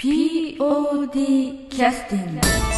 POD キャスティング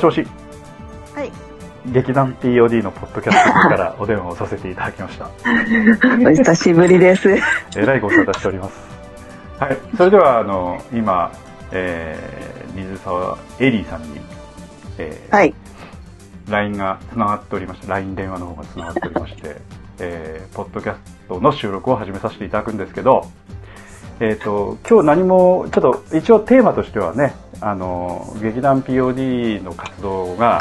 しもし、はい。劇団 POD のポッドキャストからお電話をさせていただきました。お久しぶりです。えらいご無沙汰しております。はい、それでは、あの、今、えー、水沢エリーさんに、えーはい。LINE がつながっておりまして、LINE 電話の方がつながっておりまして、えー、ポッドキャストの収録を始めさせていただくんですけど、えっ、と、今日何も、ちょっと一応テーマとしてはね、あの、劇団 POD の活動が、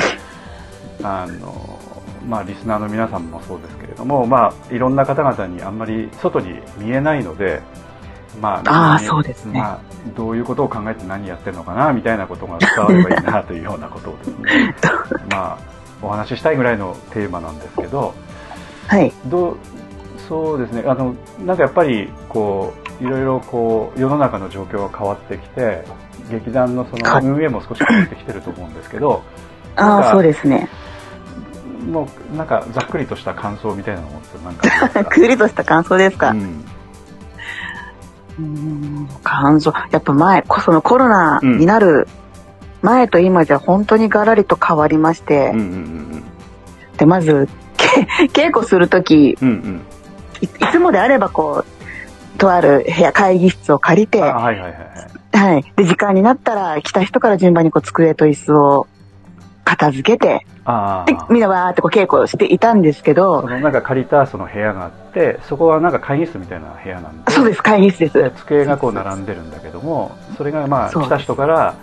あの、まあ、リスナーの皆さんもそうですけれども、まあ、いろんな方々にあんまり外に見えないので、まあ、あーそうですねまあ、どういうことを考えて何やってるのかな、みたいなことが伝わればいいな、というようなことをですね、まあ、お話ししたいぐらいのテーマなんですけど、はい。どうそうですねあのなんかやっぱりこういろいろこう世の中の状況が変わってきて劇団のそはいの運営も少し変わってきてると思うんですけどああ、そうですね。もうなんかざっくりとした感想みたいなのってなんかありますかくりとした感想ですか？ううんーん感想。やっぱ前、こそのコロナになる前と今じゃ本当にガラリと変わりまして、うんうんうんで、まず、け 稽古するとき、うんうんいいつもであればこう、とある部屋、会議室を借りて、ははいはいはい。で、時間になったら来た人から順番にこう机と椅子を片付けて、でみんなわーってこう稽古をしていたんですけどそ、のなんか借りたその部屋があってそこはなんか会議室みたいな部屋なんでそうです、会議室です。で机がこう並んでるんだけどもそれがまあ来た人から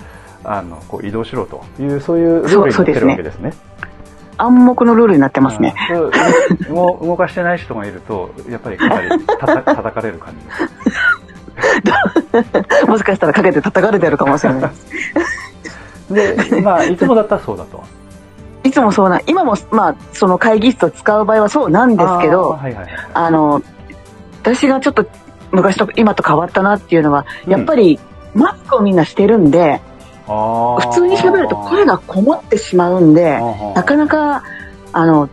あのこう移動しろというそういうルールになってるわけですね。暗黙のルールになってますね。動 動かしてない人がいるとやっぱりかなりたた叩かれる感じです。もしかしたらかけて叩かれてるかもしれないです。でまあいつもだったらそうだと。いつもそうな、今もまあその会議室を使う場合はそうなんですけど、はいはいはい。あの、私がちょっと昔と今と変わったなっていうのは、やっぱりマスクをみんなしてるんで、普通に喋ると声がこもってしまうんで、なかなか、あの、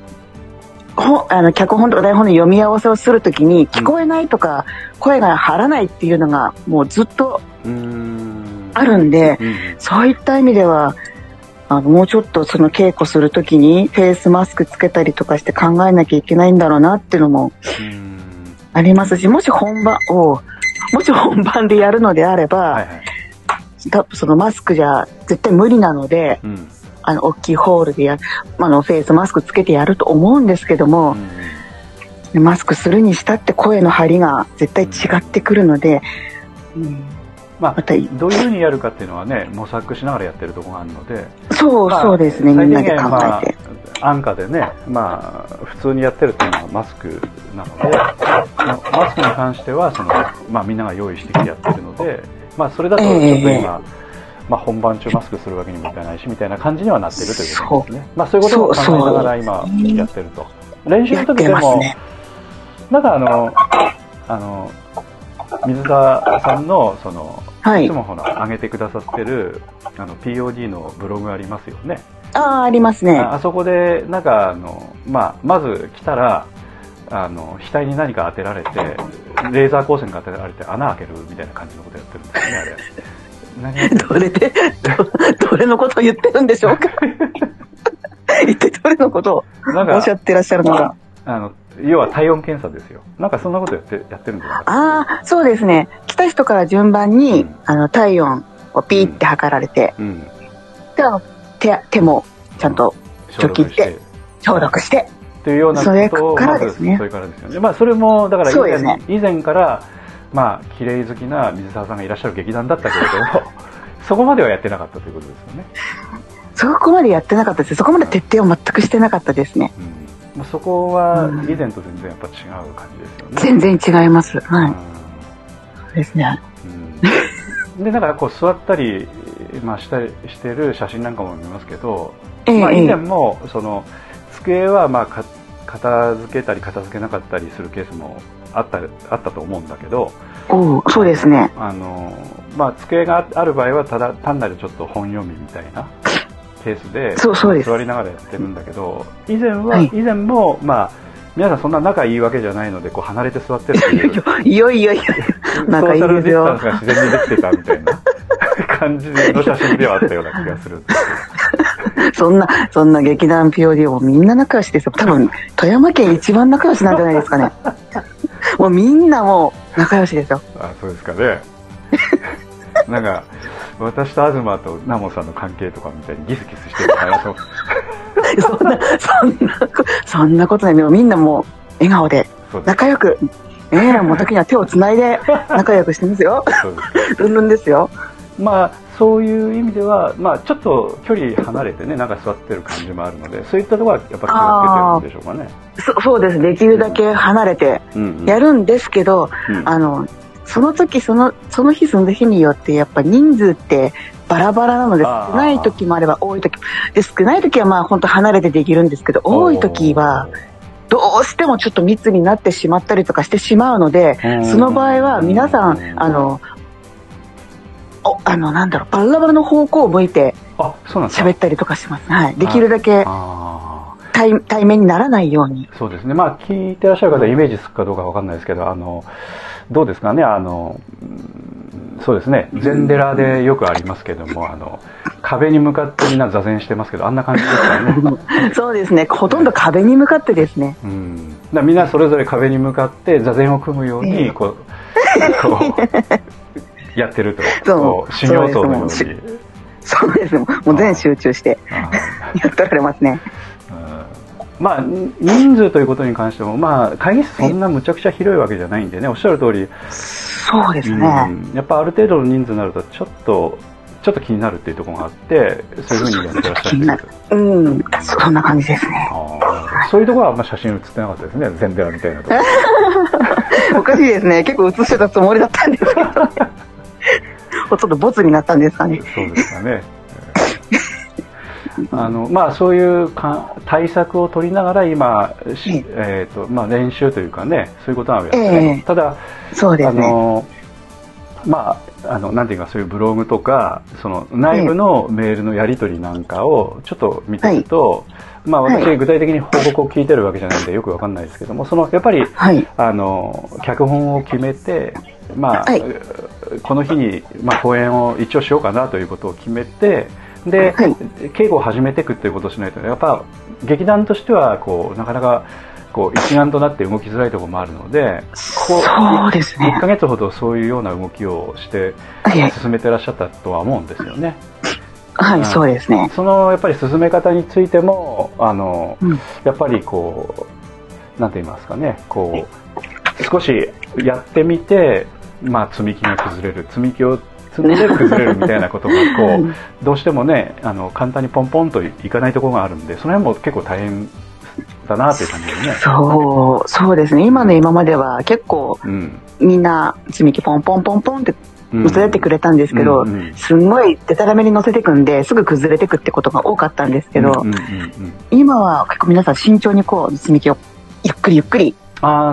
ほあの脚本とか台本の読み合わせをするときに聞こえないとか、声が張らないっていうのがもうずっとあるんで、うんそういった意味では、あの、もうちょっとその稽古するときにフェイスマスクつけたりとかして考えなきゃいけないんだろうなっていうのもうん。ありますし、もし本番を、もし本番でやるのであれば、はいはい。多分そのマスクじゃ絶対無理なので、うん。あの、大きいホールでやあの、フェイスマスクつけてやると思うんですけども、マスクするにしたって声の張りが絶対違ってくるので、うん。まあまたどういうふうにやるかっていうのはね模索しながらやってるところがあるので。そう、まあそうですね、みんなで考えて。あ、安価でね、まあ、普通にやってるというのはマスクなので、まあマスクに関しては、その、まあ、みんなが用意してきてやってるので、まあ、それだとちょっとええ今、まあ、本番中マスクするわけにもいかないし、みたいな感じにはなってるということですね。まあ、そういうことを考えながら今、やってると。練習の時でも、ね。なんかあの、あの、水田さんの、その、はいいつ。もほら、上げてくださってる、あの、POD のブログありますよね。ああ、ありますね。ああそこで、なんかあの、まあ、まず来たら、あの、額に何か当てられて、レーザー光線が当てられて穴開けるみたいな感じのことやってるんですよね、あれ。どれで、どどれのことを言ってるんでしょうか？一体どれのことをおっしゃってらっしゃるのか？あの、要は体温検査ですよ。なんかそんなことやって、やってるんじゃなああ、そうですね。来た人から順番に、うんあの、体温をピーって測られて、うん。してあの手手もちゃんと消毒して消毒してというようなことをまずそれからですよね。まあそれもだから以前,、ね。以前からまあ綺麗好きな水沢さんがいらっしゃる劇団だったけれども そこまではやってなかったということですよね、そこまでやってなかったです。そこまで徹底を全くしてなかったですね。うん。まあ、そこはうん以前と全然やっぱ違う感じですよね、全然違います。はい、うん。そうですね。うん。でなんかこう座ったり、まあ、したりしてる写真なんかも見ますけど、ええまあ、以前ええもその机はまあか片付けたり片付けなかったりするケースもあったあったと思うんだけどおうそうですね。あの、まあ、机がある場合はただ単なるちょっと本読みみたいなケースでそうそうです。座りながらやってるんだけど以前は、はい。以前もまあ皆さんそんな仲いいわけじゃないのでこう離れて座ってるっていう。いよいよいよ仲いいソーシャルディスタンスが自然にできてたみたいな感じの写真ではあったような気がするんです そんなそんな劇団 POD もみんな仲良しですよ多分富山県一番仲良しなんじゃないですかね。もうみんなもう仲良しですよけどあそうですかね。なんか私と東とナモさんの関係とかみたいにギスギスしてるのかなとそんなそんなこそんなことない。でもみんなもう笑顔で仲良く。ええもう時には手をつないで 仲良くしてますよ。ルンルンですよ。まあそういう意味では、まあ、ちょっと距離離れてねなんか座ってる感じもあるのでそういったところはやっぱ気をつけてるんでしょうかね。そそうです。できるだけ離れてうんうん。やるんですけど、うん。あのその時そのその日その日によってやっぱ人数ってバラバラなので少ない時もあれば多い時もで少ない時はまあ本当離れてできるんですけど多い時はどうしてもちょっと密になってしまったりとかしてしまうのでうん。その場合は皆さんあのおあのなんだろうバラバラの方向を向いて喋ったりとかします、はい、できるだけあ対対面にならないように。ーそうですね。まあ聞いてらっしゃる方イメージつくかどうかわかんないですけどあのどうですかね。あのうんそうですね。禅寺でよくありますけどもあの壁に向かってみんな座禅してますけどあんな感じですかね。そうですね。ほとんど壁に向かってですね。うん、だみんなそれぞれ壁に向かって座禅を組むようええ。にこうこうやってると。修行僧のように。そうです。もうもう全集中してあやってられますねまあに人数ということに関してもまあ会議室そんなむちゃくちゃ広いわけじゃないんでねおっしゃる通り、そうですね、うん。やっぱある程度の人数になるとちょっとちょっと気になるっていうところがあってそういうふうにやってらっしゃる気になるうん。そんな感じですね。そういうところはあんま写真写ってなかったですね。全寺みたいなところ おかしいですね。結構映してたつもりだったんですけど、ね、ほとんどボツになったんですかね。そうですかね。あのまあ、そういうか対策を取りながら今、しえーとまあ、練習というかねそういうことなんですね、ええ。ただあそうですね。の、まあ、あのなんていうかそういうブログとかその内部のメールのやり取りなんかをちょっと見てると、まあ、私、はい。具体的に報告を聞いてるわけじゃないんでよくわかんないですけどもそのやっぱりはい。あの脚本を決めて、まあはい。この日に、まあ、公演を一応しようかなということを決めてで、はい。稽古を始めていくということをしないとやっぱ劇団としてはこうなかなかこう一丸となって動きづらいところもあるのでこそうですね。1ヶ月ほどそういうような動きをしてはい。進めてらっしゃったとは思うんですよね。はい、うん。そうですね。そのやっぱり進め方についてもあの、うん。やっぱりこうなんて言いますかねこう少しやってみて、まあ、積み木が崩れる。積み木をで崩れるみたいなことがこうどうしてもねあの簡単にポンポンといかないところがあるんでその辺も結構大変だなという感じですね。そうそうですね。今の今までは結構うん。みんな積み木ポンポンポンポンってうん。乗せてくれたんですけど、うんうんすんごいデタラメに乗せてくんですぐ崩れてくってことが多かったんですけど、うんうんうんうん。今は結構皆さん慎重にこう積み木をゆっくりゆっくり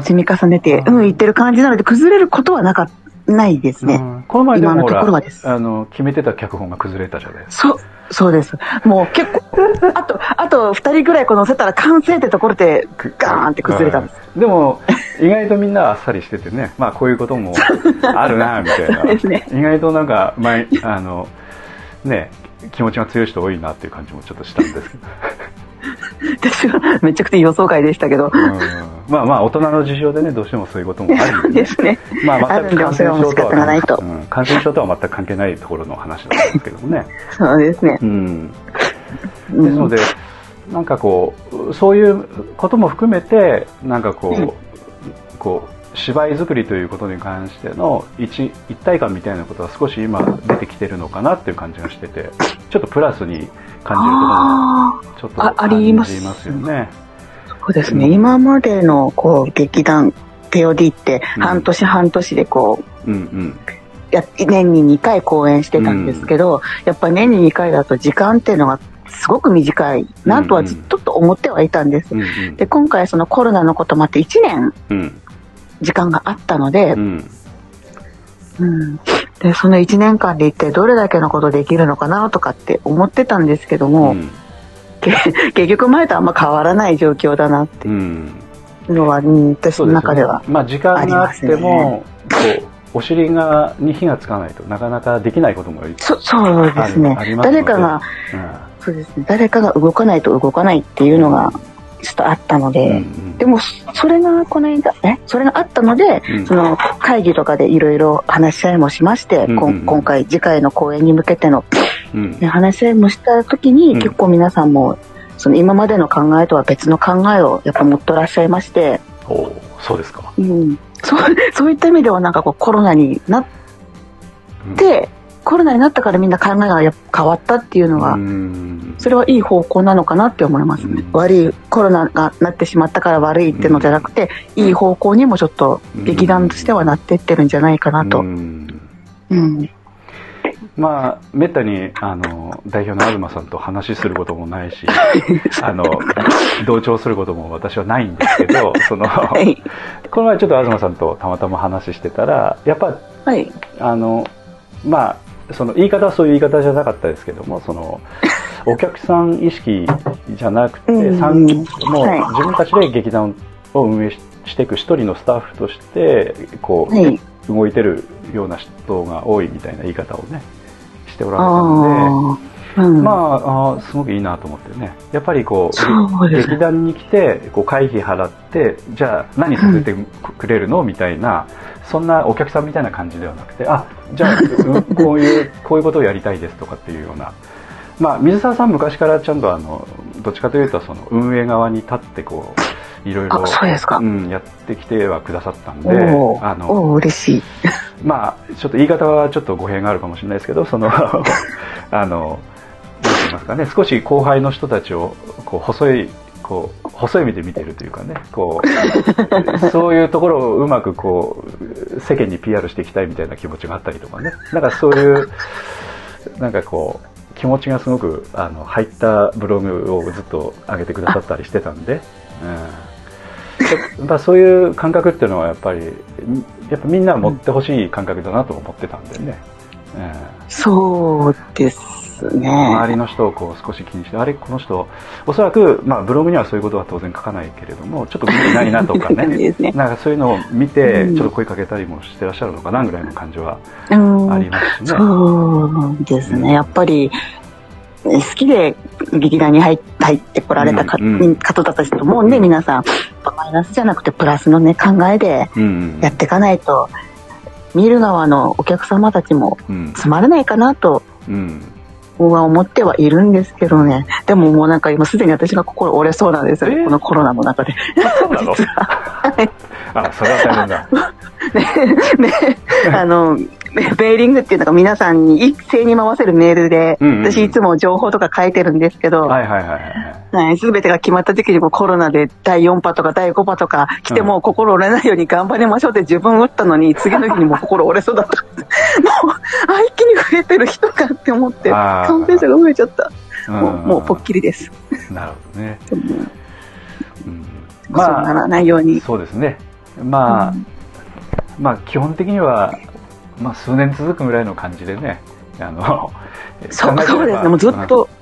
積み重ねて、うんうん、いってる感じなので崩れることはなかないですね。うんこの前でもほらところはですあの決めてた脚本が崩れたじゃないですか。そう、そうです。もう結構、あと、あと二人ぐらいこう乗せたら完成ってところでガーンって崩れたんです。うんでも意外とみんなあっさりしててねまあこういうこともあるなみたいな ね意外となんか前あのね気持ちが強い人多いなっていう感じもちょっとしたんですけど、私はめちゃくちゃ予想外でしたけど、うん、まあまあ大人の事情でねどうしてもそういうこともあるんで,、ですね。まあ全くうん。感染症とは全く関係ないところの話なんですけどもね。そうですね。うん、うん。ですので、なんかこうそういうことも含めてなんかこう、うん。こう芝居作りということに関しての一一体感みたいなことは少し今出てきてるのかなっていう感じがしててちょっとプラスに感じるところもあちょっと感じりまますすよね。あ、そうですね。うん。今までのこう劇団 POD ってうん。半年半年でこう、うんうん。や年に2回公演してたんですけど、やっぱり年に2回だと時間っていうのがすごく短いなとはずっとと思ってはいたんです。うんうん。で今回そのコロナのこともあって1年うん。時間があったのでう、んうん、でその1年間で一体どれだけのことできるのかなとかって思ってたんですけども、うん。け 結局前とあんま変わらない状況だなってうん。いうのは、うん、私の中では。まあ時間があっても、こうお尻がに火がつかないとなかなかできないこともそそうですね。誰かがうそうですね。誰かが動かないと動かないっていうのがちょっとあったので、んうん。でもそれがこの間え？それがあったので、うん。その会議とかでいろいろ話し合いもしまして、うんうん今回次回の公演に向けての、うん。ね、話し合いもした時に、うん。結構皆さんもその今までの考えとは別の考えをやっぱ持ってらっしゃいまして、おーそうですか。うん、そう そういった意味ではなんかこうコロナになって、コロナになったからみんな考えがやっぱ変わったっていうのは、うん。それはいい方向なのかなって思いますね、うん。悪いコロナがなってしまったから悪いってのじゃなくて、いい方向にもちょっと劇団としてはなってってるんじゃないかなと、うん。うん。まあめったにあの代表の東さんと話することもないし あの同調することも私はないんですけどそのはいこの前ちょっと東さんとたまたま話してたらやっぱはい。あのまあその言い方はそういう言い方じゃなかったですけどもその お客さん意識じゃなくて、うん。参もうはい。自分たちで劇団を運営ししていく一人のスタッフとしてこう、はい。動いてるような人が多いみたいな言い方をねしておられたのああ、うん、で、まああーすごくいいなと思ってね。やっぱりこう劇団に来てこう会費払ってじゃあ何させてくれるの？みたいなそんなお客さんみたいな感じではなくてあじゃあうん こういうこういうことをやりたいですとかっていうような。まあ、水沢さん昔からちゃんとあのどっちかというとその運営側に立ってこういろいろうん、やってきてはくださったんであの嬉しい まあちょっと言い方はちょっと語弊があるかもしれないですけどその あのどう言いますかね少し後輩の人たちをこう細いこう細い目で見てるというかねこう そういうところをうまくこう世間に PR していきたいみたいな気持ちがあったりとかね。なんかそういうなんかこう気持ちがすごくあの入ったブログをずっと上げてくださったりしてたんで。うん。やっそういう感覚っていうのはやっぱりやっぱみんな持ってほしい感覚だなと思ってたんでね、えそうですえね。周りの人をこう少し気にしてあれこの人おそらく、まあ、ブログにはそういうことは当然書かないけれどもちょっと見てないなとかね。ですね。なんかそういうのを見てうん。ちょっと声かけたりもしてらっしゃるのかなぐらいの感じはうん。ありますしね。そうですうん。ね。やっぱり、好きで劇団に入入ってこられた方たちともね、うん。皆さん、マイナスじゃなくてプラスのね、考えでうんうん。やっていかないと、見る側のお客様たちもうん。つまらないかなと、うん僕は思ってはいるんですけどね。でももうなんか今すでに私が心折れそうなんですよ。え？ーこのコロナの中で。そうなの？あそれは大変だ ね、あの、ベベーリングっていうのが皆さんに一斉に回せるメールで、うんうんうん。私いつも情報とか書いてるんですけど、はいはいはいはい。はい、全てが決まった時にもコロナで第4波とか第5波とか来てうんも心折れないように頑張りましょうって自分打ったのに次の日にもう心折れそうだった。もう、あ、一気に増えてる人かって思って、感染者が増えちゃった。うんもう、もうポッキリです。なるほどね、うん。そうならないように。そうですね。まあ、うん。まあ基本的には、まあ、数年続くぐらいの感じでねあの そうそうですね、もうずっと。うん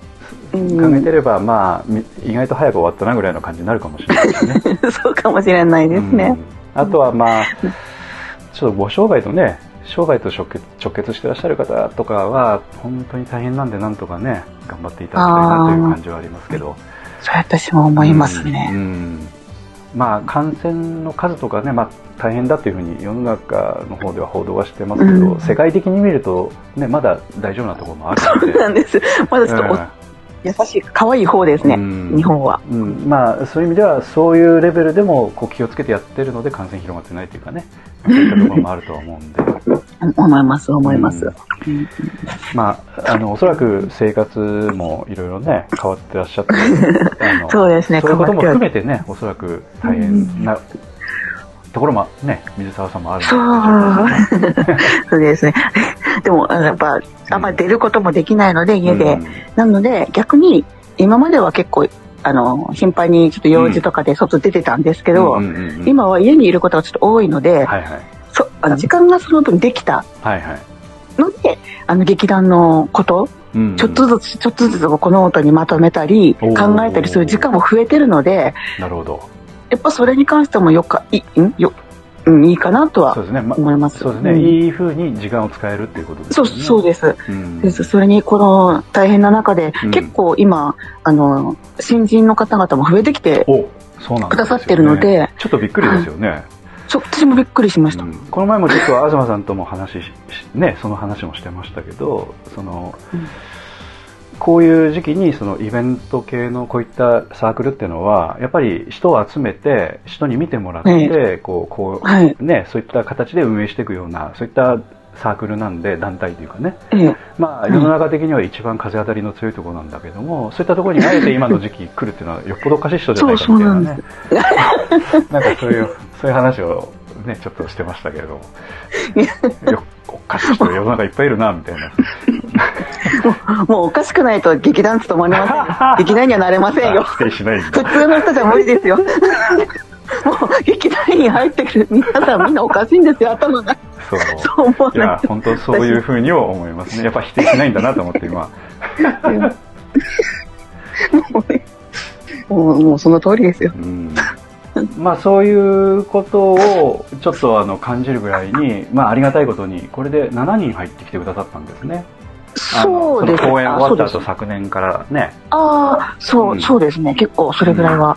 考えてれば、まあ、み意外と早く終わったなぐらいの感じになるかもしれないですね。そうかもしれないですね。うんあとはまあ、ちょっとご商売とね、商売と直結直結してらっしゃる方とかは、本当に大変なんで、なんとかね、頑張っていただきたいなという感じはありますけど。そう私も思いますね。うんまあ、感染の数とかね、まあ、大変だというふうに世の中の方では報道はしてますけど、うん世界的に見ると、ね、まだ大丈夫なところもあるので。そうなんです。まだちょっとお、優しい、可愛い方ですね、うん日本は。うんまあ、そういう意味ではそういうレベルでもこう気をつけてやってるので感染広がってないというかねそういったところもあるとは思うんで、思います、思います。うん。うん。まあ、あのおそらく生活もいろいろね変わってらっしゃって そうですねそういうことも含めてねおそらく大変なところもね水沢さんもあるそう。そうですね。でも、やっぱ、あんま出ることもできないので、家で。うんなので、逆に、今までは結構、あの、頻繁にちょっと用事とかで外出てたんですけど、うんうんうんうん。今は家にいることがちょっと多いので、はいはいそあの時間がその分できた。はいはい。ので、あの、劇団のこと、うんうん。ちょっとずつ、ちょっとずつこのノートにまとめたり、考えたりする時間も増えてるので、なるほど。やっぱそれに関してもよか、い、ん？よ、うん、いいかなとはそうですね、ま思います。そうですね、ん。いいふうに時間を使えるっていうことですそう、そうです。うん。です。それにこの大変な中で、うん。結構今あの新人の方々も増えてきてくださってるのでちょっとびっくりですよね、ちょ私もびっくりしました、うん。この前もちょっと東さんとも話ししねその話もしてましたけどその、うんこういう時期にそのイベント系のこういったサークルっていうのはやっぱり人を集めて人に見てもらって、えこうこう、はい。ね、そういった形で運営していくようなそういったサークルなんで団体というかね。ええ。まあ、世の中的には一番風当たりの強いところなんだけども、そういったところにあえて今の時期来るっていうのはよっぽどおかしい人じゃないかみたいなね。なんかそういう、そういう話をね、ちょっとしてましたけれども。よおかしい人世の中いっぱいいるな、みたいな。もうおかしくないと劇団務まりませんよ 劇団にはなれませんよ否定しないん普だ。通の人じゃ無理ですよ もう劇団員入ってくる皆さんみんなおかしいんですよ頭がそう。そう思わいや、ないと本当そういうふうには思いますね。やっぱ否定しないんだなと思って今。もうもうその通りですようん まあそういうことをちょっとあの感じるぐらいに、まあありがたいことに、これで7人入ってきてくださったんですね。そうです。公演終わった後昨年からね。ああそう、うん。そうですね。結構それぐらいは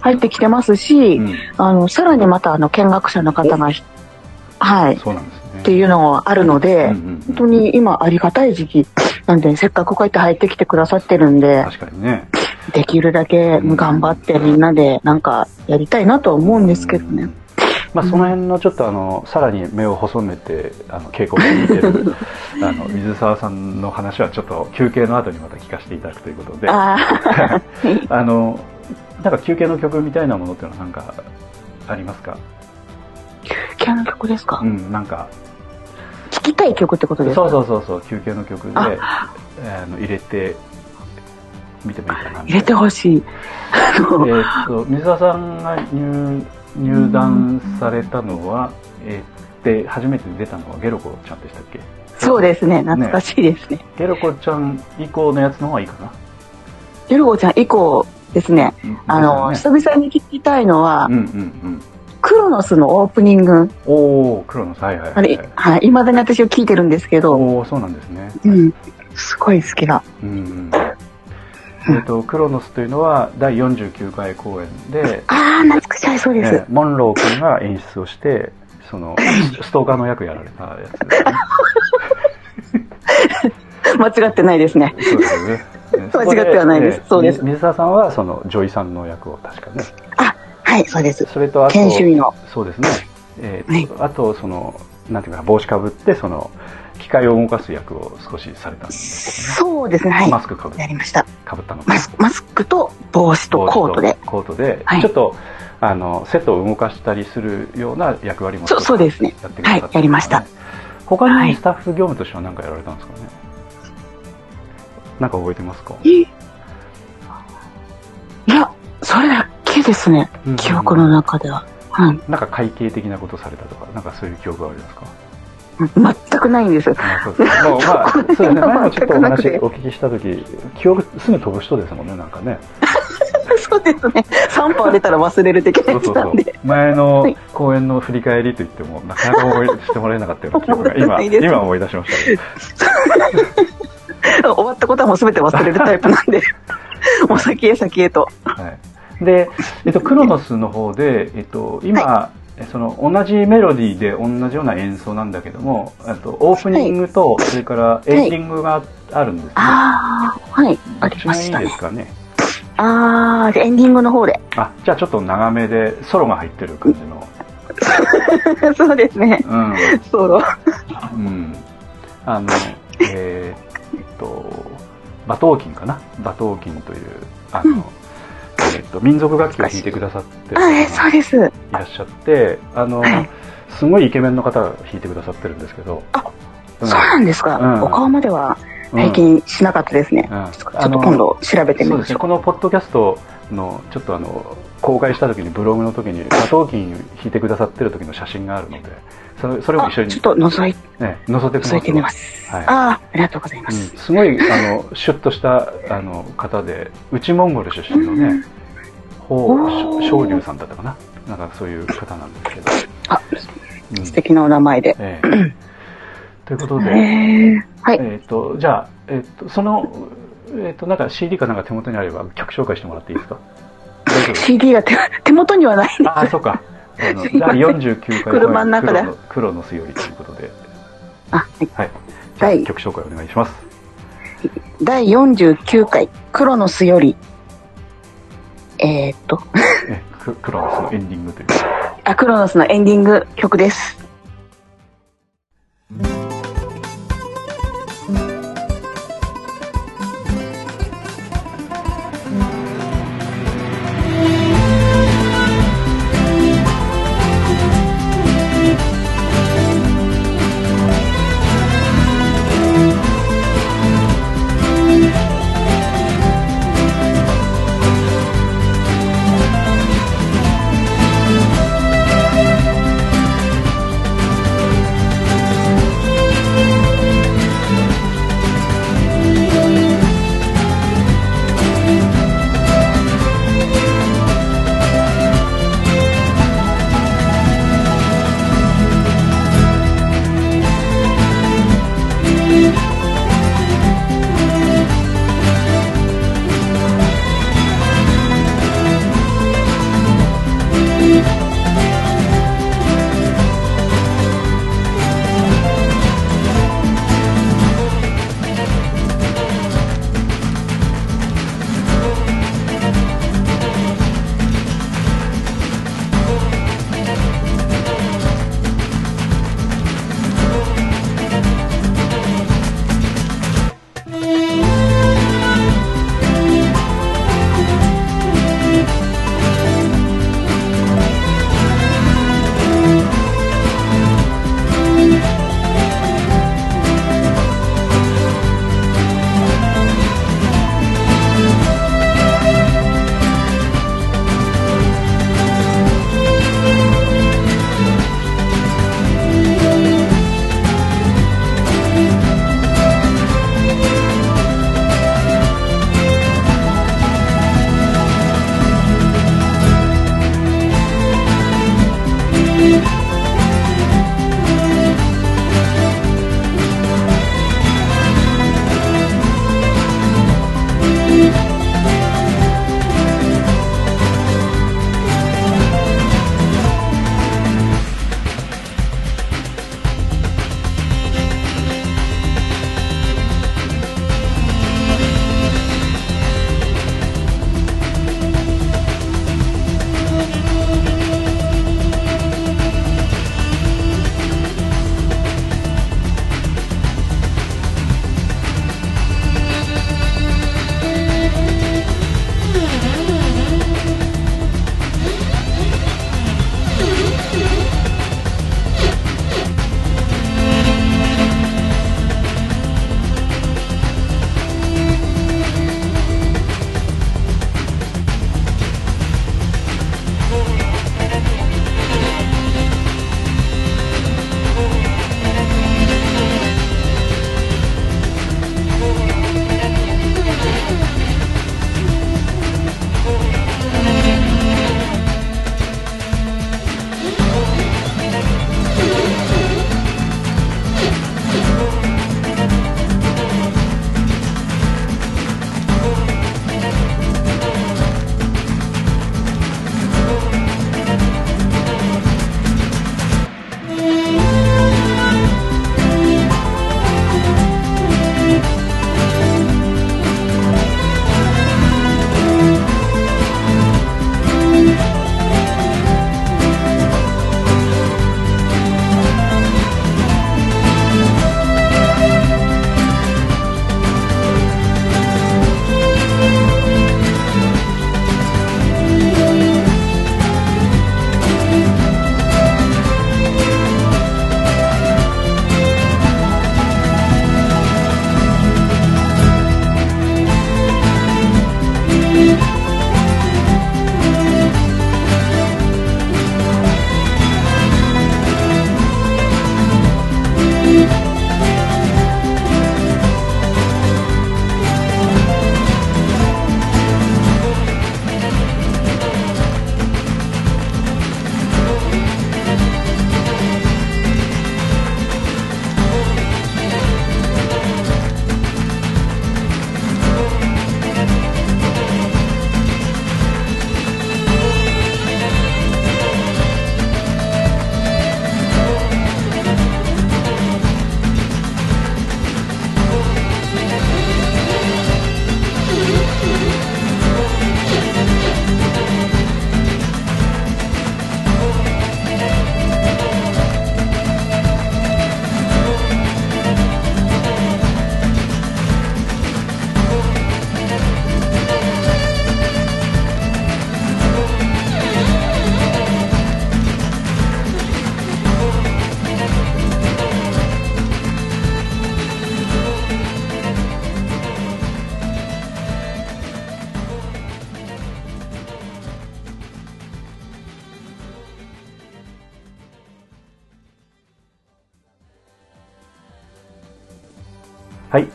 入ってきてますし、うん。あのさらにまたあの見学者の方がはい。そうなんですね。っていうのがあるので、うんうんうん。本当に今ありがたい時期なんでせっかくこうやって入ってきてくださってるんで。確かにね。できるだけ頑張ってみんなでなんかやりたいなとは思うんですけどね。うん。まあ、その辺のちょっとあのさらに目を細めてあの稽古を見てる。あの 水沢さんの話はちょっと休憩の後にまた聞かせていただくということで。あ あのなんか休憩の曲みたいなものっていうのはなんかありますか？あ、キャの曲ですか、うんなんか。聴きたい曲ってことですか？そうそうそうそう休憩の曲であ。あの入れてみてもいいかな。入れてほしい。えーっと水沢さんが入入団されたのは、えーで初めて出たのはゲロコちゃんでしたっけ？そうですね、懐かしいですね。ゲロコちゃん以降のやつの方がいいかな？ゆるごちゃん以降ですね、あの、久々に聞きたいのは、ね、うんうん。クロノスのオープニング、うんおおクロノはいはいはいあれ、はい、未だに私を聞いてるんですけど、おおそうなんですね。うん、すごい好きな。うんうんえっとクロノスというのは第49回公演で、ああ、懐かしい、そうです。えーモンロー君が演出をしてその ストーカーの役やられたやつですね 間違ってないですね。そうですよね。間違ってはないですそうです水沢さんはそのジョイさんの役を確かね。あ、はい、そうです。それとあと研修医の。そうですね。えーとあとそのなんていうかな帽子かぶってその機械を動かす役を少しされたんですそうですね、はね。い。マスクかぶやりました。かぶったのマスマスクと帽子とコートで。コートで、はい。ちょっとあのセットを動かしたりするような役割もそうそうですね。やってくださったんはいやりました。他はい。にスタッフ業務としては何かやられたんですかね、なんか覚えてますか？いや、それだけですね。うん、記憶の中では。はい。なんか会計的なことされたとかなんかそういう記憶はありますか？全くないんです。あそうですかもうまあそうですね 前もちょっとお話お聞きした時記憶すぐ飛ぶ人ですもんねなんかね そうですね。3歩出たら忘れる的なやつそうそうそう。前のはい公演の振り返りと言ってもなかなか思いしてもらえなかったような 記憶が今今思い出しました終わったことはもう全て忘れるタイプなんで。もう先へ先へと。はい、で、えっと、クロノスの方で、えっと、今、その同じメロディーで同じような演奏なんだけども、あとオープニングと、それからエンディングがあるんですね。ああ、はい、ありましたね。ですかね。ああ、エンディングの方で。あ、じゃあちょっと長めでソロが入ってる感じの。そうですね。うん。そう。うん。あの、えーっと、馬頭琴かな？馬頭琴という、あの、と、民族楽器を弾いてくださってるそうです。いらっしゃって、あの、はいすごいイケメンの方が弾いてくださってるんですけど。あそうなんですか？うんお顔まではうん拝見しなかったですね。うんちょっと今度調べてみましょこのポッドキャストの、ちょっとあの、公開した時に、ブログの時に、馬頭琴弾いてくださってる時の写真があるので、それそれう。も一緒にあちょっ、と覗いね、載せてく覗いてみます。はいああ、ありがとうございまうん、す。すごいあのシュッとしたあの方で内モンゴル出身のねお宝ー。昇龍さんだったかな。なんかそういう方なんですけど、あ、うん。素敵なお名前で。ええ。ということへで、え。はい。えっとじゃあ、えっとその、えっとなんか CD かなんか手元にあれば曲紹介してもらっていいですか？CD が手手元にはないんでああそうか。あの 第49回車の中で。クロノクロノスよりということで。あ、はい。はい。じゃあはい曲紹介お願いします。第49回、クロノスより、えー、っと、えククロノスのエンディングというあ、クロノスのエンディング曲です。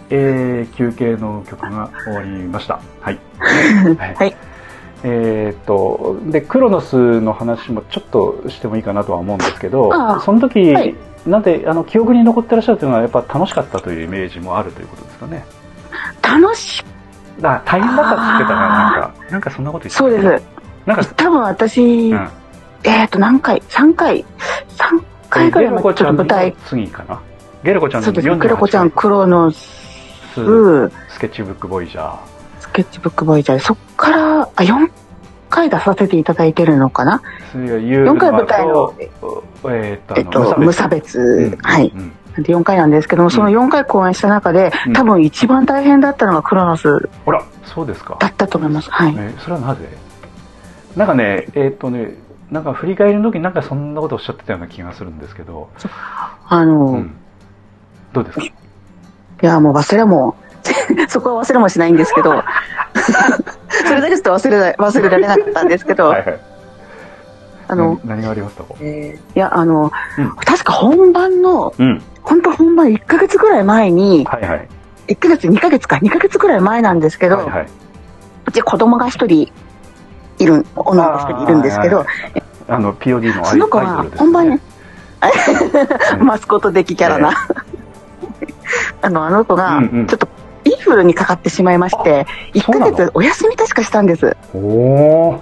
えー、休憩の曲が終わりました。はい。はい。えーっと、で、クロノスの話もちょっとしてもいいかなとは思うんですけどその時、はいなんで、あの、記憶に残ってらっしゃるというのは、やっぱ楽しかったというイメージもあるということですかね。楽しだ大変だったって言ってたら、なんか、なんかそんなこと言ってたそうです。なんか、多分私、うん。えっ、と、何回 ?3 回 ?3 回ぐらいま舞台。次かな。ゲルコちゃんのそうです。48クロコちゃん、クロノス、ススケッチブックボイジャー。スケッチブックボーイジャー、そっから、あ、4回出させていただいてるのかな？4 4回舞台の、えーっと、えっと、無差別、うんはい。うんで4回なんですけども、その4回公演した中で、うん。多分一番大変だったのがクロノス。ほら、そうですか。だったと思います。はい。えそれはなぜ？なんかね、えーっとね、なんか振り返りの時になんかそんなことおっしゃってたような気がするんですけど、あの、いうん。どうですか？や、もう忘れも、そこは忘れもしないんですけど、それだけちょっと忘れら忘れられなかったんですけど、はいはい。あの、何何がありました？かえーいや、あの、うん確か本番の、うん。本当本番1ヶ月ぐらい前に、はいはい。1ヶ月、2ヶ月か、2ヶ月ぐらい前なんですけど、はいはい。うち子供が一人いる、女の子一人いるんですけど、あの、POD のアイその子はアイドルです、ね。本番に、うん マスコット的キャラな、あの、あの子がうんうん、ちょっと、インフルにかかってしまいまして、1そうなの？ヶ月お休み確かしたんです。お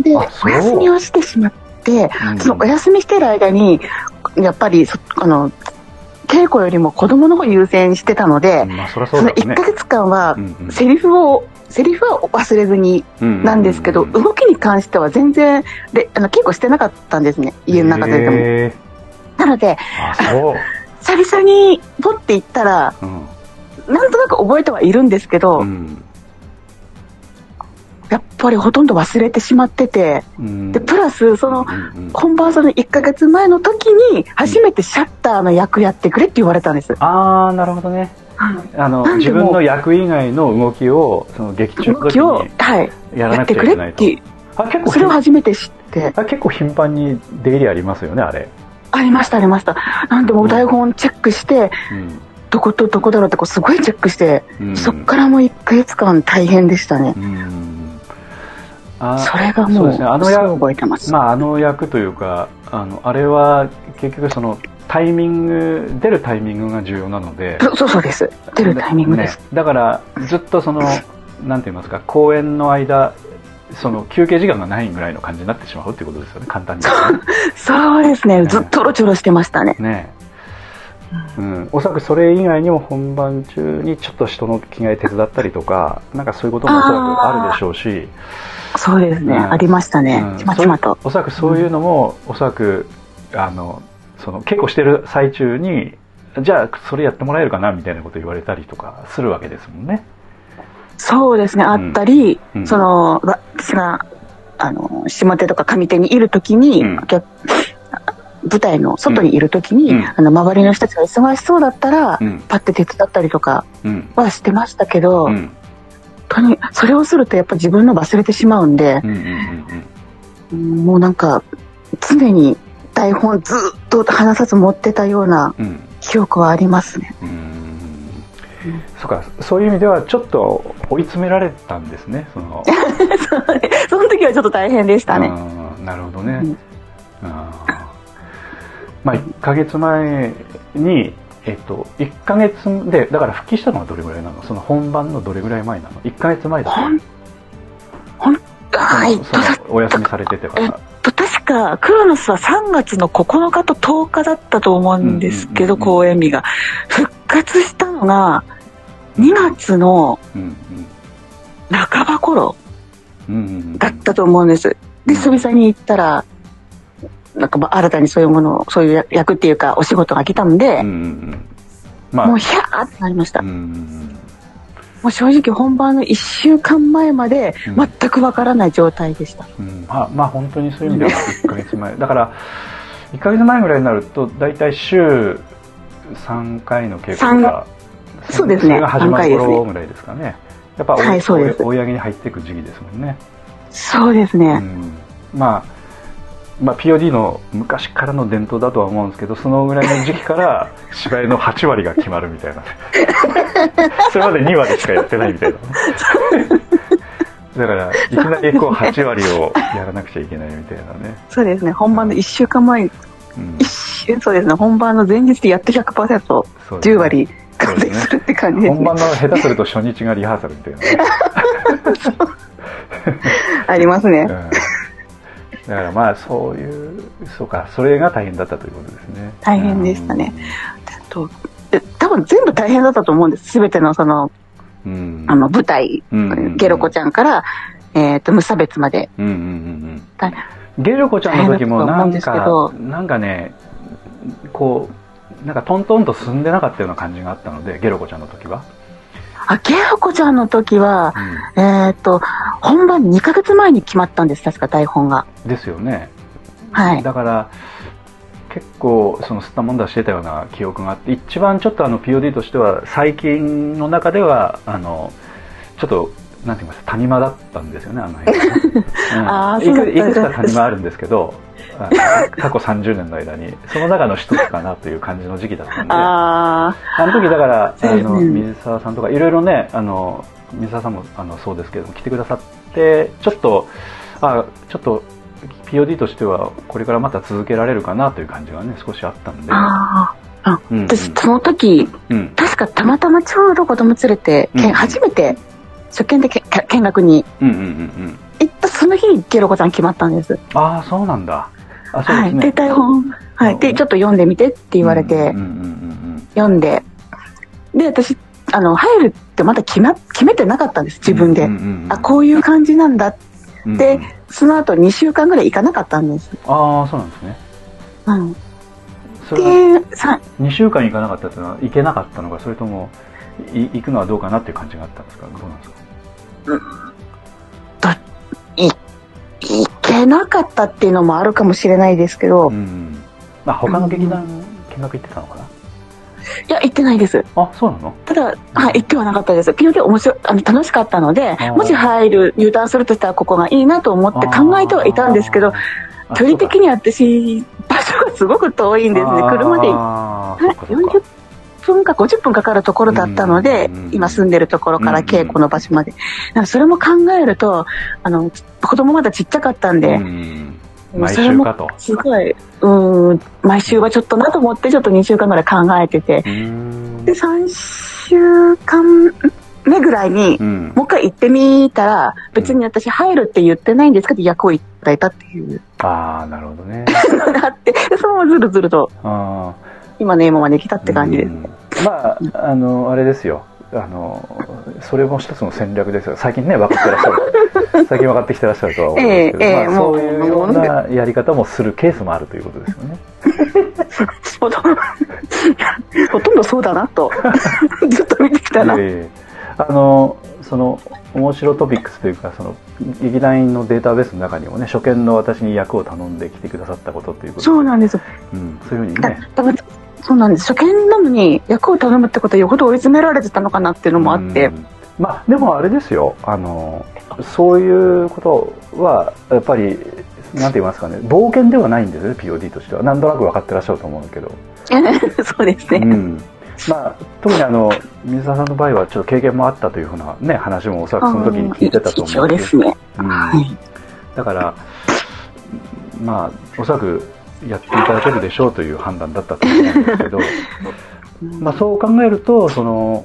ー。で、お休みをしてしまって、うんそのお休みしてる間に、やっぱりそ、あの、稽古よりも子供の方優先してたので、まあ、そそそうのだろうね1ヶ。月間はう、んうんセリフを、セリフは忘れずになんですけど、うんうんうん動きに関しては全然、で、あの、稽古してなかったんですね、家の中ででも。へなので、ーあ、そう。久々にポッて行ったら、うん。なんとなく覚えてはいるんですけど、うん。やっぱりほとんど忘れてしまってて、うん。で、プラス、その、うんうん本番その1ヶ月前の時に、初めてシャッターの役やってくれって言われたんです。ああなるほどね。あの自分の役以外の動きをその劇中の時にはい、やらなやってくくちゃいけないと。れって、あ結構それを初めて知って、あ結構頻繁に出入りありますよねあれ、ありました、ありました。なんでもう台本チェックして、うんどことどこだろうってこうすごいチェックして、うん、そっからもう1ヶ月間大変でしたね。それがもう、ですねあの役覚えてます。まああの役というかあのあれは結局そのタイミング出るタイミングが重要なのでそそうそうです。出るタイミングです。ね、だからずっとそのなんて言いますか公演の間その休憩時間がないぐらいの感じになってしまうっていうことですよね簡単にねそうですね。ずっとろちょろしてましたね。ねうん、おそらくそれ以外にも本番中にちょっと人の着替え手伝ったりとかなんかそういうこともおそらくあるでしょうし、そうですね。うんありましたねうん。ちまちまと。おそらくそういうのも、おそらくあのその稽古してる最中にじゃあそれやってもらえるかなみたいなこと言われたりとかするわけですもんね。そうですね。あったり、うん。その、わ私が、あの、下手とか上手にいるときに、うん。舞台の外にいるときに、うん。あの、周りの人たちが忙しそうだったら、うん。パッて手伝ったりとかうん。はしてましたけど、うん。とにそれをするとやっぱ自分の忘れてしまうんでもうなんか、常に台本ずっと離さず持ってたような記憶はありますね。うんそうかそういう意味ではちょっと追い詰められたんですねその。その時はちょっと大変でしたね。うんなるほどね、うん。あー。まあ1ヶ月前にえっと1ヶ月でだから復帰したのはどれぐらいなの？その本番のどれぐらい前なの？1ヶ月前だったほん、ほん、はい、そのそのお休みされててからかクロノスは3月の9日と10日だったと思うんですけど、公演日が。復活したのが2月のうん半ば頃だったと思うんです。で久々に行ったらなんかまあ新たにそういうものをそういう役っていうかお仕事が来たんで、うんうんうん。まあ。もうヒャーってなりました、うんうんもう正直本番の1週間前までうん。全くわからない状態でした、うん。まあまあ本当にそういう意味では1ヶ月前だから1ヶ月前ぐらいになると大体週3回の稽古がそうですね。始まる頃ぐらいですかね。やっぱはい追い上げに入っていく時期ですもんね、そうですね、うん、まあまあ、POD の昔からの伝統だとは思うんですけどそのぐらいの時期から芝居の8割が決まるみたいな。それまで2割しかやってないみたいな。だからいきなりこう8割をやらなくちゃいけないみたいなね、そうですね。本番の1週間前うん、一週そうですね。本番の前日でやっと100%そうですね。10割完成するって感じですね。本番の下手すると初日がリハーサルみたいなね、ありますね。うん、だからまあそういうそうかそれが大変だったということですね。大変でしたね。とで多分全部大変だったと思うんです。全てのそのうん。あの舞台、うん。うんゲロコちゃんから、えー、と無差別まで。うんうんうんうん。大ゲルコちゃんの時もなんかなんかねこうなんかトントンと進んでなかったような感じがあったのでゲロコちゃんの時は、あゲロコちゃんの時はうえっ、と本番2ヶ月前に決まったんです確か台本が。ん、ですよね。はい。だから結構その吸ったもんだしてたような記憶があって一番ちょっとあの POD としては最近の中ではあのちょっとなんて言います？か谷間だったんですよねあの辺。が、うん、いくいくつか谷間あるんですけど 過去30年の間にその中の一つかなという感じの時期だったんで。ああの時だから、あの、水沢さんとか、いろいろね、あの、水沢さんも、あの、そうですけども、来てくださって、ちょっと、あ、ちょっと、POD としては、これからまた続けられるかなという感じがね、少しあったんで。ー。あうんうん。私その時うん。確かたまたまちょうど子供連れて、けんうん。初めて初見でけけ見学に。行ったその日ゲロコちゃん決まったんです。ああ、そうなんだ。あ、そうはい、ですね。で台本、はい、でちょっと読んでみてって言われて、読んで。で私あの入るってまだ決ま決めてなかったんです自分で、あこういう感じなんだ。うんうん。でその後2週間ぐらい行かなかったんです、ああ、そうなんですね。うん、でさ2週間行かなかったっていうのは、行けなかったのか、それとも、い行くのはどうかなっていう感じがあったんですか？どうなんですか？い行けなかったっていうのもあるかもしれないですけど、いうん。まあ、他の劇団見学行ってたのかな？や行ってないです。あ、そうなの？ただ、はい、行ってはなかったです。昨日面白い、あの、楽しかったのでー、もし入る、入団するとしたらここがいいなと思って考えてはいたんですけど、距離的に私、場所がすごく遠いんですね。車であーそっかそっか。40分か50分かかるところだったのでうんうんうん、今住んでるところから稽古の場所まで。なんかそれも考えると、あの、子供まだちっちゃかったんで、うん毎それも。すごい、うーん、毎週はちょっとなと思って、ちょっと2週間ぐらい考えてて、うーん。で、3週間目ぐらいに、うん。もう一回行ってみたら、別に私入るって言ってないんですけど、役をいただいたっていう。ああ、なるほどね。あって、でそのままずるずると、あ今の今まで来たって感じです。うんまあ、あの、あれですよ。あの、それも一つの戦略ですよ。最近ね、分かってらっしゃる。最近分かってきてらっしゃるとは思うんですけど、ええええまあ、そういうようなやり方もするケースもあるということですよね。ほとんどほとんどそうだなと、ずっと見てきたな。ええあのその面白トピックスというかその劇団員のデータベースの中にもね初見の私に役を頼んできてくださったことということでそうなんです。うん、そういうふうにだねそうなんです。初見なのに役を頼むってことはよほど追い詰められてたのかなっていうのもあって、うん。まあでもあれですよ。あのそういうことはやっぱりなんて言いますかね。冒険ではないんですよね POD としては。なんとなく分かってらっしゃると思うんだけど、そうですね。うん。まあ、特にあの水沢さんの場合はちょっと経験もあったというふうな、ね、話もおそらくその時に聞いてたと一思うんですね。うん。はい。だから、まあ、おそらくやっていただけるでしょうという判断だったと思うんですけど、まあ、そう考えると、その、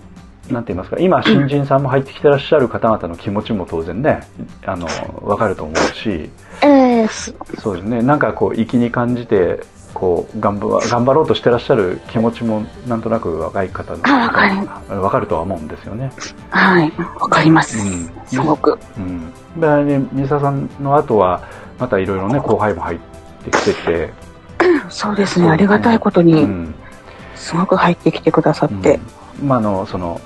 なんて言いますか、今、新人さんも入ってきてらっしゃる方々の気持ちも当然ね、あの、わかると思うし、ええそそうですね、なんかこう、粋に感じて、こう、頑張、頑張ろうとしてらっしゃる気持ちも、なんとなく若い方の、あわかるわかるとは思うんですよね。はい。わかります。うんすごく。うん。で、ね水沢さんの後は、またいろいろね、後輩も入ってきてて、そうですね。ありがたいことうに、ん。すごく入ってきてくださって。うんまあ、あの、その、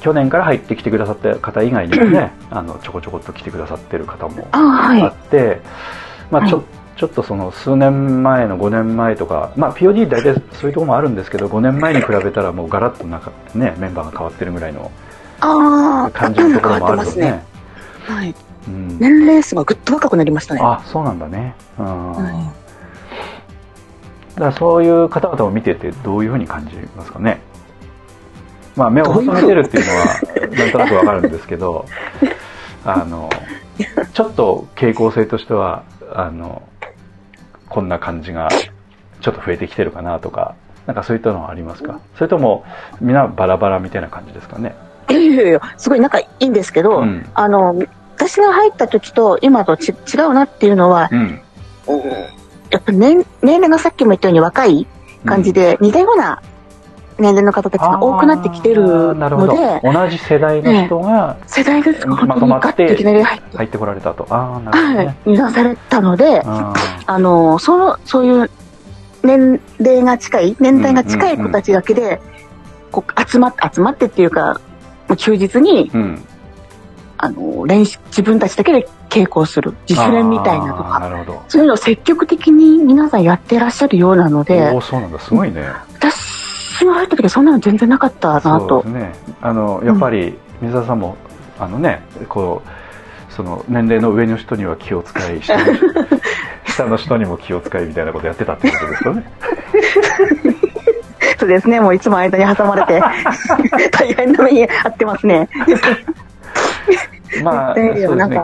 去年から入ってきてくださった方以外にもね、あの、ちょこちょこっと来てくださってる方もあはい。あって、まあ、ちょ、はちょっとその数年前の5年前とか、まあ POD 大体そういうところもあるんですけど、5年前に比べたらもうガラッとなんかね、メンバーが変わってるぐらいのああ、感じのところもあると変わってますね。はい。うん、年齢層がぐっと若くなりましたね。あそうなんだねうん、はだからそういう方々を見ててどういうふうに感じますかね。まあ目を細めてるっていうのはなんとなくわかるんですけど あのちょっと傾向性としてはあのこんな感じがちょっと増えてきてるかなとかなんかそういったのはありますか？それともみんなバラバラみたいな感じですかね？い。いやいやいや、すごい仲いいんですけど、うん。あの、私が入った時と今とち違うなっていうのは、うん。うんやっぱ年年齢がさっきも言ったように若い感じで、似たような年齢の方たちが多くなってきてるあーなるほど。ので、同じ世代の人が世代ですが本ま当とまっていきなり入って、入ってこられたと。ああなるほどはいね、、見出されたので、ああの、その、そういう年齢が近い、年代が近い子たちだけで、こう集まって、集まってっていうか、忠実に、ーうんあの、練習、自分たちだけで稽古をする、自主練みたいなとか、あーなるほど。そういうのを積極的に皆さんやってらっしゃるようなのでおお、そうなんだすごいね。私が入った時はそんなの全然なかったなそうとです。ね。あのやっぱり水沢さんもあのねこうその年齢の上の人には気を使い下の 下の人にも気を使いみたいなことやってたってことですよね。そうですね、もういつも間に挟まれて、大変な目に遭ってますね。まあそうですね。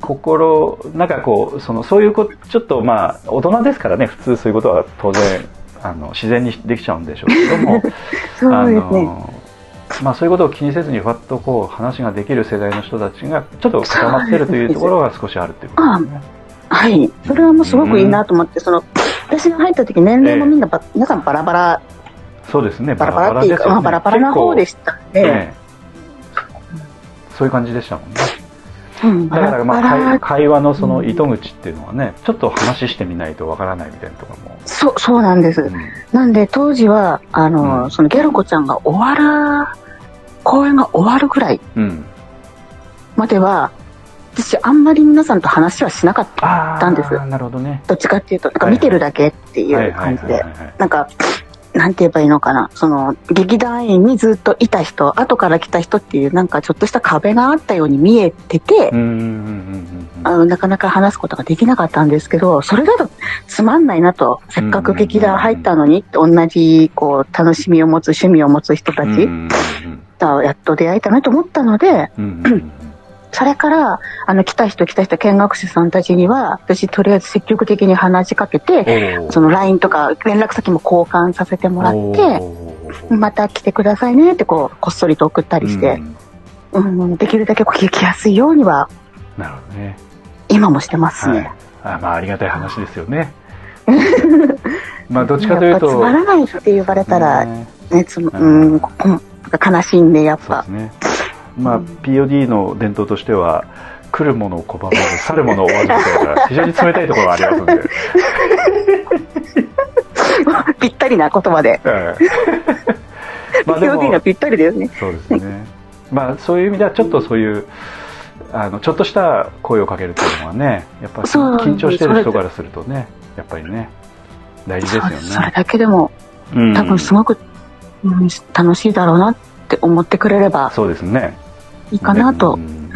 心なんかこうそのそういうこちょっとまあ大人ですからね。普通そういうことは当然あの自然にできちゃうんでしょうけども。そうですね。のまあ、そういうことを気にせずにふわっとこう話ができる世代の人たちがちょっと固まってるというところが少しあるっていうことですね。はい。それはもうすごくいいなと思って、その、私が入った時年齢もみんなば、皆さんバラバラ、そうですね、バラバラっていうか、まあバラバラな方でしたんで、ねそういう感じでしたもんね。うん、だからまあ会会話のその糸口っていうのはね、ちょっと話してみないとわからないみたいなところも。そう、そうなんです。うんなんで当時は、あの、うんそのギャル子ちゃんが終わる、公演が終わるぐらいうん。までは、私あんまり皆さんと話はしなかったんですなるほどね。どっちかっていうと、なんか見てるだけっていう感じで。なんか、なんて言えばいいのかな。その、劇団員にずっといた人、後から来た人っていう、なんかちょっとした壁があったように見えてて、なかなか話すことができなかったんですけど、それだとつまんないなと、せっかく劇団入ったのに、同じ、こう、楽しみを持つ、趣味を持つ人たちとやっと出会えたなと思ったので、うんうんうんそれから、あの、来た人来た人見学者さんたちには、私とりあえず積極的に話しかけて、その LINE とか連絡先も交換させてもらって、また来てくださいねってこう、こっそりと送ったりしてう、んうん、できるだけこう聞きやすいようには、なるほどね。今もしてますはいね。。あまあありがたい話ですよね。まあどっちかというと。つまらないって言われたら、ねね、つま、ううん 悲しいんで、やっぱそうです。ね。まあ POD の伝統としては、来るものを拒まず、去るものを追わずみたいな、非常に冷たいところがありますんで。ぴったりな言葉で。ええまあ POD がぴったりですね。そうですね。まあそういう意味ではちょっとそういう、あのちょっとした声をかけるっていうのはね、やっぱ緊張してる人からするとね、やっぱりね、大事ですよね。それだけでも、うん多分すごく、うん、楽しいだろうなって思ってくれればそうですね。いいかなと。うん。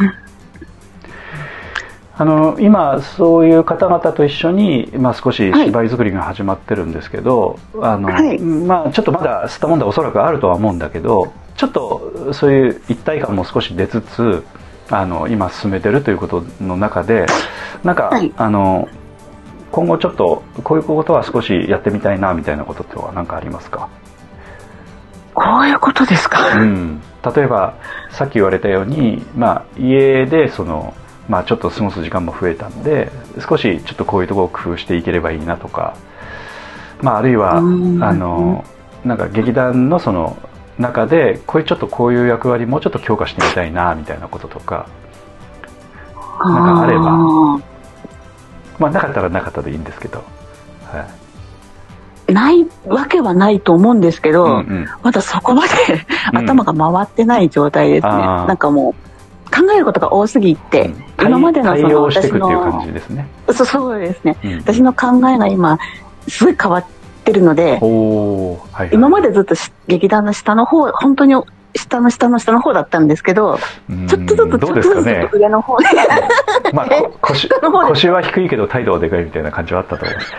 あの今そういう方々と一緒に、まあ、少し芝居作りが始まってるんですけど、あのはい。まあ、ちょっとまだ吸ったもんでおそらくあるとは思うんだけどちょっとそういう一体感も少し出つつあの今進めてるということの中でなんか、はい。あの今後ちょっとこういうことは少しやってみたいなみたいなことっては何かありますか？こういうことですか？うん、例えばさっき言われたように、まあ、家でその、まあ、ちょっと過ごす時間も増えたんで少しちょっとこういうところを工夫していければいいなとか、まあ、あるいはあうん。のなんか劇団のその中でこういうちょっとこういう役割もうちょっと強化してみたいなみたいなこととか、なんかあれば。まあ、なかったらなかったでいいんですけど、はいないわけはないと思うんですけど、うんうんまだそこまでう ん頭が回ってない状態ですね。あーなんかもう、考えることが多すぎて、うん今までのそ対の応していくっていう感私じですね。のそうそうですね。うん私の考えが今、すごい変わってるので、はいはい今までずっとし劇団の下の方、本当に下の下の下の方だったんですけど、うんちょっとずつ、ちょっとずつ。上の方に。まあ、こ腰腰は低いけど態度はでかいみたいな感じはあったと思います。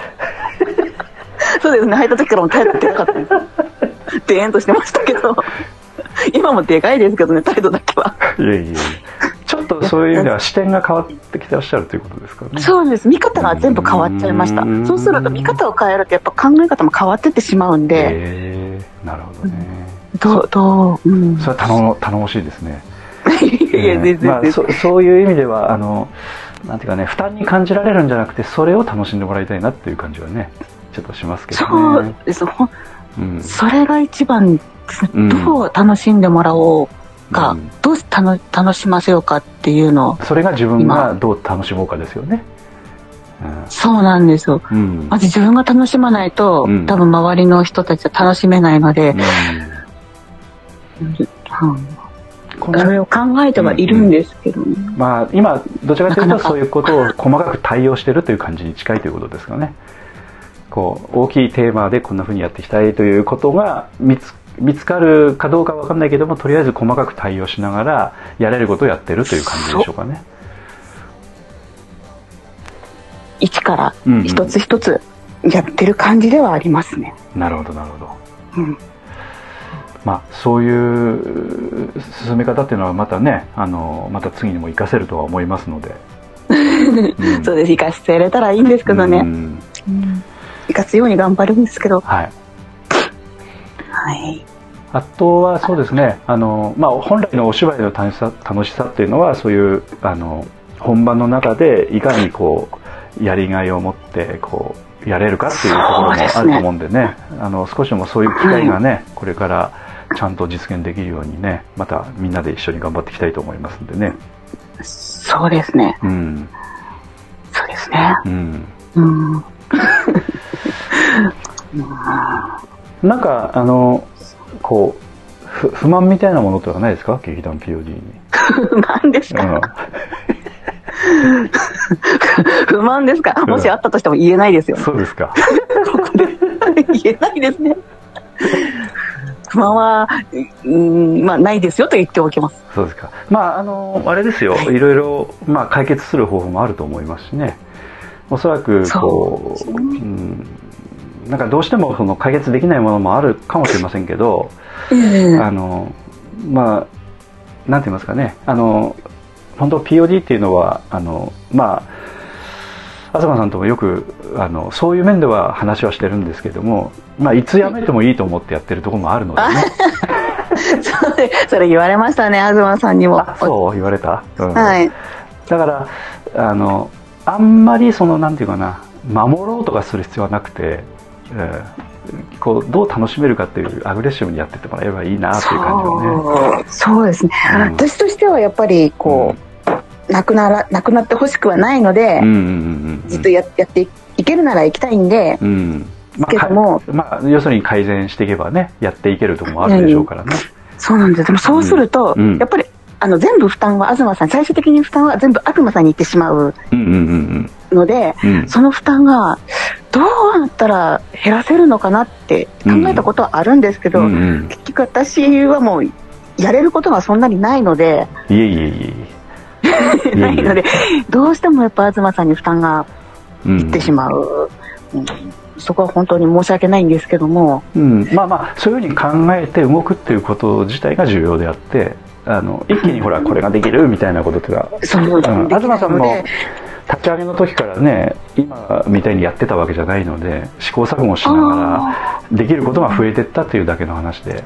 そうですね、入った時からも態度でかかったです。でーんとしてましたけど、今もでかいですけどね、態度だけは。いえいえいえ。ちょっとそういう意味では視点が変わってきてらっしゃるということですかね。そうです。見方が全部変わっちゃいましたうん。そうすると見方を変えるとやっぱ考え方も変わってってしまうんで、えー、なるほどね。どう、どう、うん。それは頼も頼もしいですね。い やいや、全然まあ、そそういう意味ではあのなんていうかね負担に感じられるんじゃなくてそれを楽しんでもらいたいなっていう感じはねちょっとしますけどそうね。です。ほんうんそれが一番どう楽しんでもらおうか、うんどう楽楽しませようかっていうのを、それが自分がどう楽しもうかですよね。そうなんですよ。うんうんまず自分が楽しまないと、うん多分周りの人たちは楽しめないので、それを考えてはいるんですけどね。まあ、今どちらかというなかなかとそういうことを細かく対応してるという感じに近いということですかね。こう大きいテーマでこんな風にやっていきたいということが見つ見つかるかどうかわかんないけどもとりあえず細かく対応しながらやれることをやってるという感じでしょうかね。一からうんうん一つ一つやってる感じではありますね。なるほどなるほど。うんまあそういう進め方っていうのはまたねあのまた次にも活かせるとは思いますので。うんそうです。生かしてやれたらいいんですけどね。うんうん生かすように頑張るんですけど。はい。はい。あとはそうですねあの、まあ、本来のお芝居の楽しさ楽しさっていうのはそういうあの本番の中でいかにこうやりがいを持ってこうやれるかっていうところもあると思うんでねあの少しでもそういう機会がね、これからちゃんと実現できるようにねまたみんなで一緒に頑張っていきたいと思いますんでね。そうですね。うんそうですね。うんうん。なんかあのこうふ不満みたいなものとかないですか？劇団 POD に。不満ですか、うん 不満ですか？もしあったとしても言えないですよね。そうですか。言えないですね。不満は、うん、まあ、ないですよと言っておきます。そうですか。まあ、あの、あれですよ。いろいろ、まあ、解決する方法もあると思いますしね。おそらく、こう、そうねうん、なんかどうしてもその解決できないものもあるかもしれませんけど、えあの、まあ、なんて言いますかね。あの、本当 POD っていうのは、あの、まあ、東さんともよくあのそういう面では話はしてるんですけども、まあ、いつ辞めてもいいと思ってやってるところもあるのでねそれ、それ言われましたね、東さんにも。あそう言われた、うんはい。だからあのあんまりそのなんていうかな守ろうとかする必要はなくて、えーこうどう楽しめるかっていうアグレッシブにやってってもらえればいいなっていう感じはね。そうですね、うん。私としてはやっぱりこう、なくならなくなってほしくはないので、ずっとややっていけるなら行きたいんで、うん。まけども。あ、まあ、要するに改善していけばねやっていけるところもあるでしょうからね、そうなんです。でもそうすると、うん。やっぱりあの全部負担は東さん最終的に負担は全部東さんに行ってしまううんうんうんので、うんうん。その負担がどうやったら減らせるのかなって考えたことはあるんですけど、うんうん。結局私はもうやれることがそんなにないので、いえいえいえ ないので、どうしてもやっぱ東さんに負担がうん。いってしまう、うん。そこは本当に申し訳ないんですけども、うん、まあまあそういうふうに考えて動くっていうこと自体が重要であってあの一気にほらこれができるみたいなことっていう東さんも立ち上げの時からね今みたいにやってたわけじゃないので試行錯誤しながらできることが増えてったっていうだけの話で、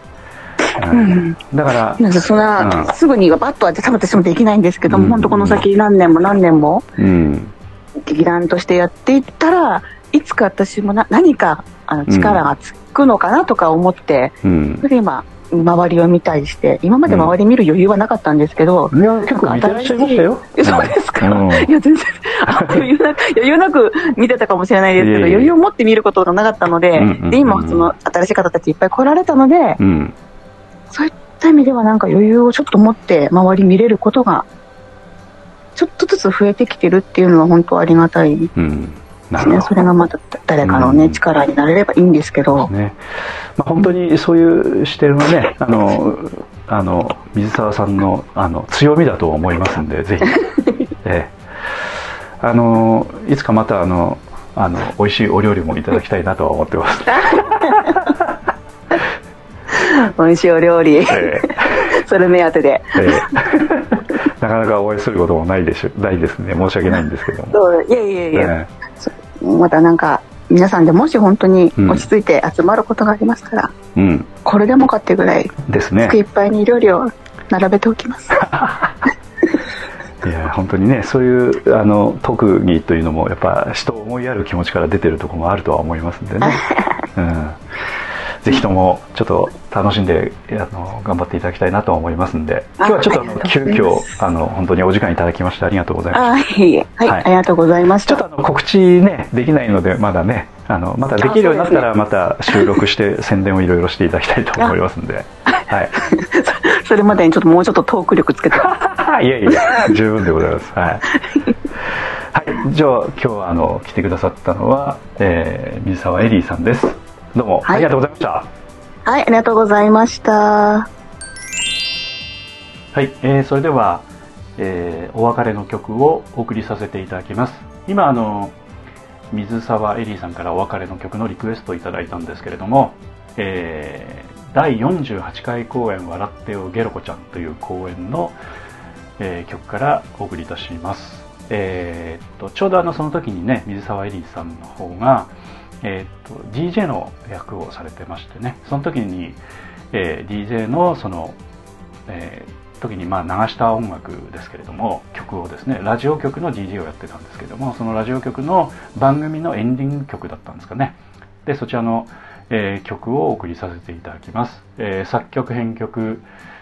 うん。だからなんかそんな、うん。すぐにバッと当てた私もできないんですけども、うん。本当この先何年も何年もうん。劇団としてやっていったらいつか私もな何かあの力がつくのかなとか思って、うん。それで今周りを見たりして今まで周り見る余裕はなかったんですけど、いや結構見てらっしゃいましたよ。えそうですか、うん。いや全然あ余裕なく余裕なく見てたかもしれないですけど余裕を持って見ることがなかったので,、うんうんうんで今その新しい方たちいっぱい来られたので、うん。そういった意味ではなんか余裕をちょっと持って周り見れることがちょっとずつ増えてきてるっていうのは本当ありがたい。でうんなるほど。それがまた誰かのね、うん。力になれればいいんですけど、ね。まあ、本当にそういう視点はねあのあの水沢さんのあの強みだと思いますんで ぜひ、ええ、あのいつかまたあのあの美味しいお料理もいただきたいなとは思ってます、美味しいお料理、ええ。それ目当てで。ええ。なかなかお会いすることもないでしょないですね。申し訳ないんですけども、そういやいやいや、えまたなんか、皆さんでもし本当に落ち着いて集まることがありましたら、えうん。これでもかっていうぐらい、ですね。机いっぱいに料理を並べておきます。いや本当にねそういうあの特技というのもやっぱ人を思いやる気持ちから出てるところもあるとは思いますんでね、うん、ぜひともちょっと楽しんであの頑張っていただきたいなと思いますんで。今日はちょっとあ急遽あの本当にお時間いただきましてありがとうございましたはい、はい。ありがとうございましちょったと。あの告知ねできないのでまだねあのまたできるようになったらまた収録して宣伝をいろいろしていただきたいと思いますんで。はい。それまでにちょっともうちょっとトーク力つけて。いやいや十分でございます。はい、はい、じゃあ今日はあの来てくださったのは、えー水沢エリーさんですどうもはい。ありがとうございました、はい、ありがとうございました。はい、えーそれでは、えーお別れの曲をお送りさせていただきます。今あの水沢エリーさんからお別れの曲のリクエストをいただいたんですけれども、えー第48回公演「笑ってよゲロコちゃん」という公演の、えー曲からお送りいたします。えーっとちょうどあのその時にね水沢エリーさんの方が、えーっと DJ の役をされてましてね。その時に、えー DJ のその、えー時にまあ流した音楽ですけれども曲をですねラジオ局の DJ をやってたんですけどもそのラジオ局の番組のエンディング曲だったんですかね。でそちらの、えー曲をお送りさせていただきます、えー作曲編曲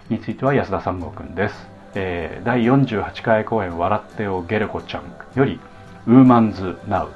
については安田三郷くんです、えー第48回公演「笑ってよゲレコちゃん」より「ウーマンズ・ナウ」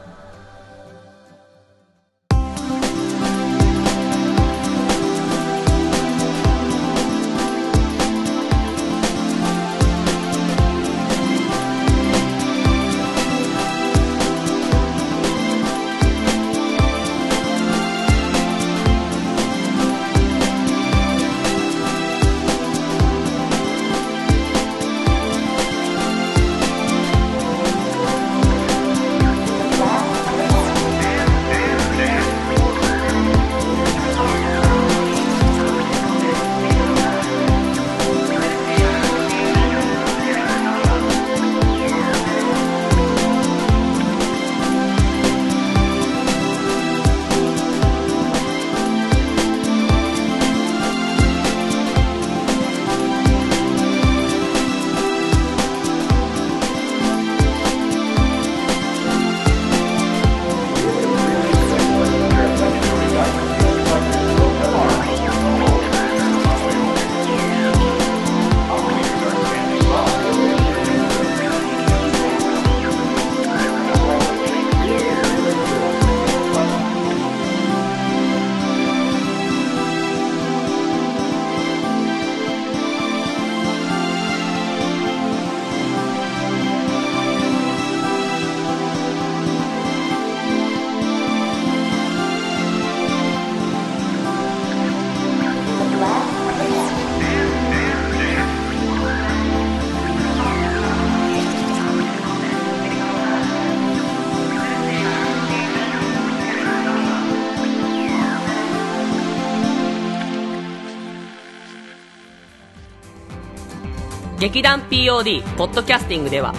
劇団 POD ポッドキャスティングでは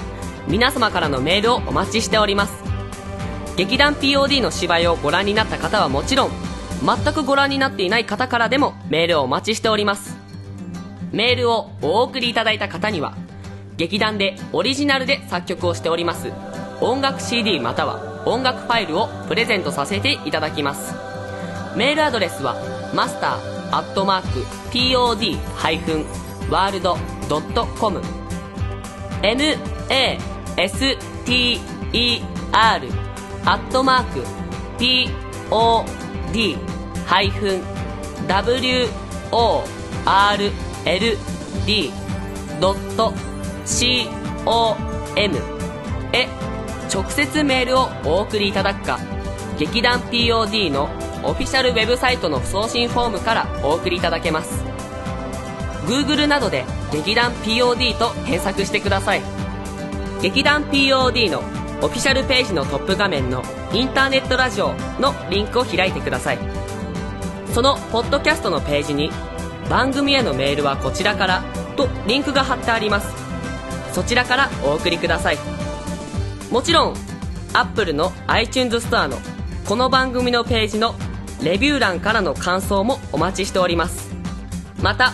皆様からのメールをお待ちしております。劇団 POD の芝居をご覧になった方はもちろん全くご覧になっていない方からでもメールをお待ちしております。メールをお送りいただいた方には劇団でオリジナルで作曲をしております音楽 CD または音楽ファイルをプレゼントさせていただきます。メールアドレスはマスターアットマーク POD-world .com master アットマーク pod ハイフン world.com へ直接メールをお送りいただくか劇団 POD のオフィシャルウェブサイトの送信フォームからお送りいただけます。Google などで劇団 POD と検索してください。劇団 POD のオフィシャルページのトップ画面のインターネットラジオのリンクを開いてください。そのポッドキャストのページに番組へのメールはこちらからとリンクが貼ってあります。そちらからお送りください。もちろん Apple の iTunes ストアのこの番組のページのレビュー欄からの感想もお待ちしております。また